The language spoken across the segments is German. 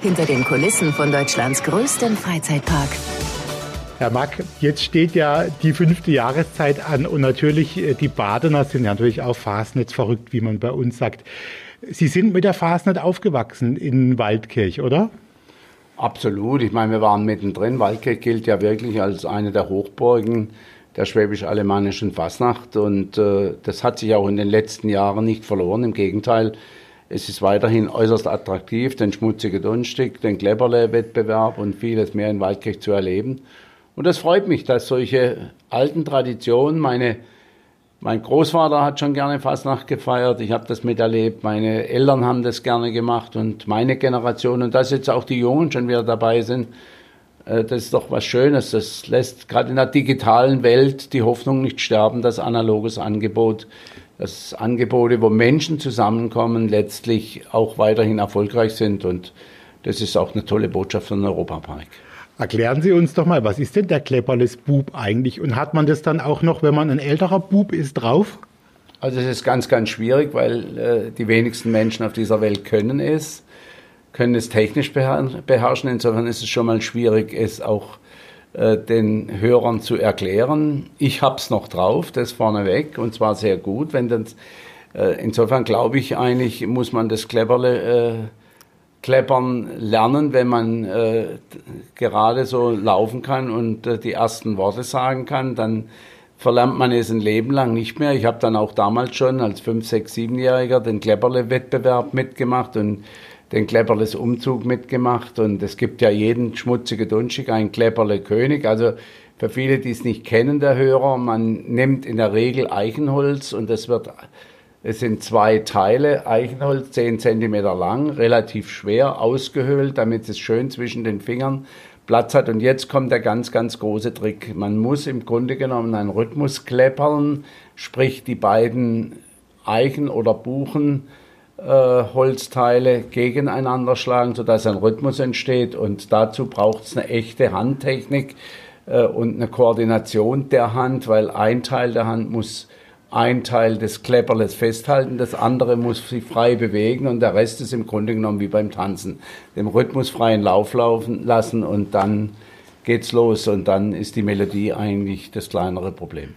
Hinter den Kulissen von Deutschlands größtem Freizeitpark. Herr Mack, jetzt steht ja die fünfte Jahreszeit an und natürlich äh, die Badener sind ja natürlich auch Fasnet verrückt, wie man bei uns sagt. Sie sind mit der Fasnet aufgewachsen in Waldkirch, oder? Absolut. Ich meine, wir waren mittendrin. Waldkirch gilt ja wirklich als eine der Hochburgen der schwäbisch-alemannischen Fasnacht und äh, das hat sich auch in den letzten Jahren nicht verloren. Im Gegenteil, es ist weiterhin äußerst attraktiv, den schmutzigen Dunstig, den Klepperle-Wettbewerb und vieles mehr in Waldkirch zu erleben. Und das freut mich, dass solche alten Traditionen, meine, mein Großvater hat schon gerne Fastnacht gefeiert, ich habe das miterlebt, meine Eltern haben das gerne gemacht und meine Generation und dass jetzt auch die Jungen schon wieder dabei sind, äh, das ist doch was Schönes. Das lässt gerade in der digitalen Welt die Hoffnung nicht sterben, dass analoges Angebot, dass Angebote, wo Menschen zusammenkommen, letztlich auch weiterhin erfolgreich sind und das ist auch eine tolle Botschaft von Europapark. Erklären Sie uns doch mal, was ist denn der Klepperles Bub eigentlich? Und hat man das dann auch noch, wenn man ein älterer Bub ist, drauf? Also es ist ganz, ganz schwierig, weil äh, die wenigsten Menschen auf dieser Welt können es, können es technisch beherrschen. Insofern ist es schon mal schwierig, es auch den Hörern zu erklären. Ich habe es noch drauf, das vorneweg, und zwar sehr gut. Wenn das, äh, insofern glaube ich eigentlich, muss man das Klepperle äh, Kleppern lernen, wenn man äh, gerade so laufen kann und äh, die ersten Worte sagen kann, dann verlernt man es ein Leben lang nicht mehr. Ich habe dann auch damals schon als 5, 6, 7-Jähriger den Klepperle-Wettbewerb mitgemacht und den Klepperles Umzug mitgemacht und es gibt ja jeden schmutzige Dunschig einen Klepperle König. Also für viele, die es nicht kennen, der Hörer, man nimmt in der Regel Eichenholz und das wird es sind zwei Teile, Eichenholz, 10 cm lang, relativ schwer, ausgehöhlt, damit es schön zwischen den Fingern Platz hat. Und jetzt kommt der ganz, ganz große Trick. Man muss im Grunde genommen einen Rhythmus kleppern, sprich die beiden Eichen- oder Buchenholzteile äh, gegeneinander schlagen, sodass ein Rhythmus entsteht. Und dazu braucht es eine echte Handtechnik äh, und eine Koordination der Hand, weil ein Teil der Hand muss ein Teil des Klepperles festhalten, das andere muss sich frei bewegen und der Rest ist im Grunde genommen wie beim Tanzen. Dem Rhythmus freien Lauf laufen lassen und dann geht's los und dann ist die Melodie eigentlich das kleinere Problem.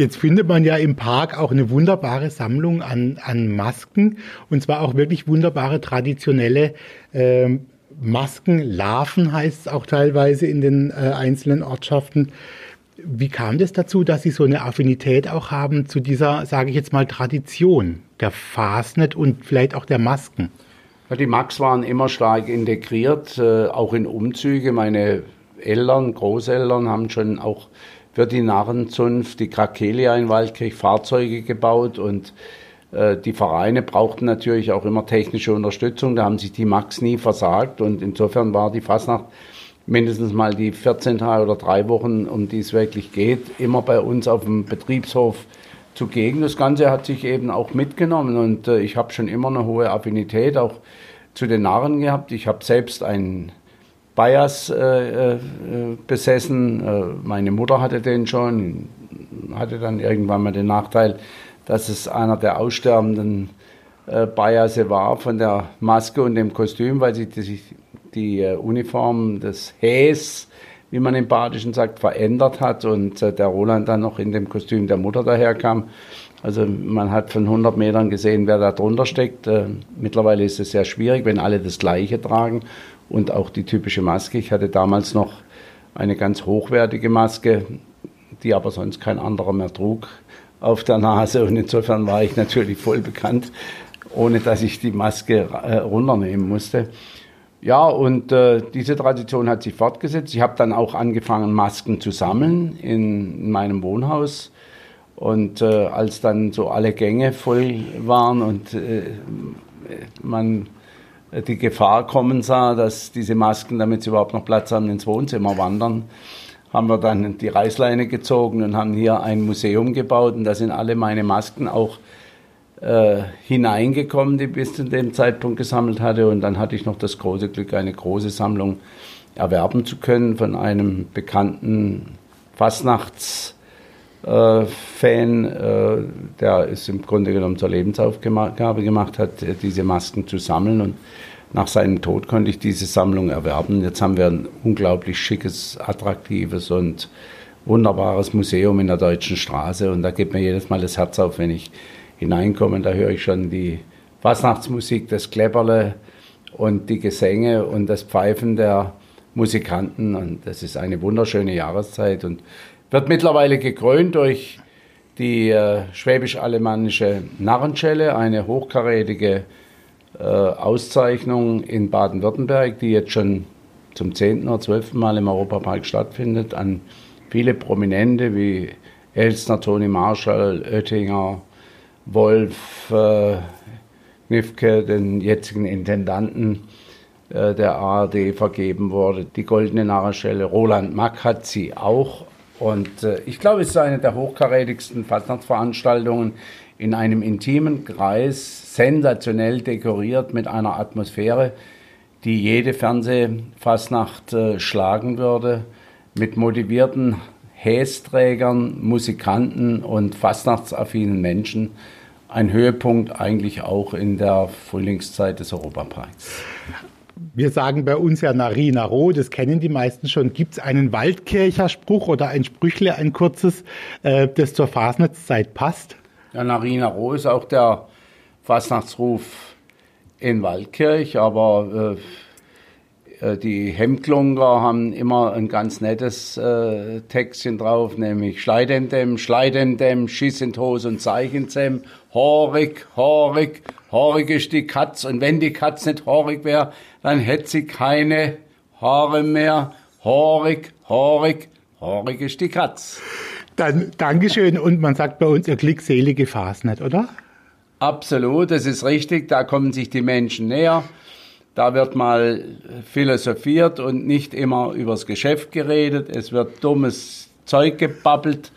Jetzt findet man ja im Park auch eine wunderbare Sammlung an, an Masken und zwar auch wirklich wunderbare traditionelle äh, Masken. Larven heißt es auch teilweise in den äh, einzelnen Ortschaften. Wie kam das dazu, dass Sie so eine Affinität auch haben zu dieser, sage ich jetzt mal, Tradition der Fasnet und vielleicht auch der Masken? Ja, die Max waren immer stark integriert, äh, auch in Umzüge. Meine Eltern, Großeltern haben schon auch für die Narrenzunft, die Krakelia in Waldkirch, Fahrzeuge gebaut und äh, die Vereine brauchten natürlich auch immer technische Unterstützung. Da haben sich die Max nie versagt und insofern war die Fasnacht mindestens mal die 14 Tage oder drei Wochen, um die es wirklich geht, immer bei uns auf dem Betriebshof zugegen. Das Ganze hat sich eben auch mitgenommen und äh, ich habe schon immer eine hohe Affinität auch zu den Narren gehabt. Ich habe selbst einen Bias äh, äh, besessen. Äh, meine Mutter hatte den schon, hatte dann irgendwann mal den Nachteil, dass es einer der aussterbenden äh, Biase war von der Maske und dem Kostüm, weil sie sich die äh, Uniform des Häs, wie man im Badischen sagt, verändert hat und äh, der Roland dann noch in dem Kostüm der Mutter daherkam. Also man hat von 100 Metern gesehen, wer da drunter steckt. Äh, mittlerweile ist es sehr schwierig, wenn alle das Gleiche tragen und auch die typische Maske. Ich hatte damals noch eine ganz hochwertige Maske, die aber sonst kein anderer mehr trug auf der Nase und insofern war ich natürlich voll bekannt, ohne dass ich die Maske runternehmen musste. Ja, und äh, diese Tradition hat sich fortgesetzt. Ich habe dann auch angefangen, Masken zu sammeln in, in meinem Wohnhaus. Und äh, als dann so alle Gänge voll waren und äh, man die Gefahr kommen sah, dass diese Masken, damit sie überhaupt noch Platz haben, ins Wohnzimmer wandern, haben wir dann die Reißleine gezogen und haben hier ein Museum gebaut. Und da sind alle meine Masken auch äh, hineingekommen, die bis zu dem Zeitpunkt gesammelt hatte. Und dann hatte ich noch das große Glück, eine große Sammlung erwerben zu können von einem bekannten Fastnachtsfan, äh, der es im Grunde genommen zur Lebensaufgabe gemacht hat, diese Masken zu sammeln. Und nach seinem Tod konnte ich diese Sammlung erwerben. Jetzt haben wir ein unglaublich schickes, attraktives und wunderbares Museum in der Deutschen Straße und da geht mir jedes Mal das Herz auf, wenn ich hineinkomme. Da höre ich schon die Fasnachtsmusik, das Klepperle und die Gesänge und das Pfeifen der Musikanten und das ist eine wunderschöne Jahreszeit und wird mittlerweile gekrönt durch die äh, schwäbisch-alemannische Narrenschelle, eine hochkarätige äh, Auszeichnung in Baden-Württemberg, die jetzt schon zum zehnten oder zwölften Mal im Europapark stattfindet, an viele Prominente wie Elstner, Toni Marshall, Oettinger, Wolf, äh, Nifke, den jetzigen Intendanten äh, der ARD, vergeben wurde. Die Goldene Narrenschelle, Roland Mack hat sie auch. Und äh, ich glaube, es ist eine der hochkarätigsten Fastnachtsveranstaltungen in einem intimen Kreis, sensationell dekoriert mit einer Atmosphäre, die jede Fernsehfastnacht äh, schlagen würde, mit motivierten Hästrägern, Musikanten und fastnachtsaffinen Menschen. Ein Höhepunkt eigentlich auch in der Frühlingszeit des Europaparks. Wir sagen bei uns ja Narina Roh, das kennen die meisten schon. Gibt es einen Waldkircher Spruch oder ein Sprüchle, ein kurzes, äh, das zur Fasnachtszeit passt? Ja, Narina Roh ist auch der Fastnachtsruf in Waldkirch, aber äh, die Hemdklunker haben immer ein ganz nettes äh, Textchen drauf, nämlich Schleidendem, Schleidendem, Schiss in Hose und Zeichenzem, horig, horig, horig ist die Katz und wenn die Katz nicht horig wäre, dann hätte sie keine Haare mehr. Horig, horig, horig ist die Katz. Dann Dankeschön und man sagt bei uns, ihr glückselige Fasnet, oder? Absolut, das ist richtig. Da kommen sich die Menschen näher. Da wird mal philosophiert und nicht immer übers Geschäft geredet. Es wird dummes Zeug gebabbelt.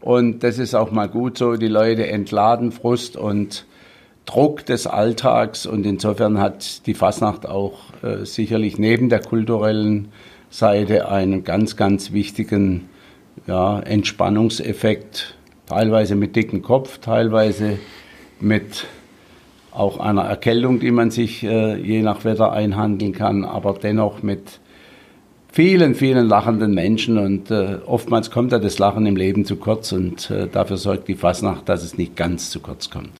Und das ist auch mal gut so. Die Leute entladen Frust und Druck des Alltags. Und insofern hat die Fasnacht auch äh, sicherlich neben der kulturellen Seite einen ganz, ganz wichtigen ja, Entspannungseffekt. Teilweise mit dicken Kopf, teilweise mit auch einer Erkältung, die man sich äh, je nach Wetter einhandeln kann, aber dennoch mit vielen, vielen lachenden Menschen und äh, oftmals kommt ja das Lachen im Leben zu kurz und äh, dafür sorgt die Fasnacht, dass es nicht ganz zu kurz kommt.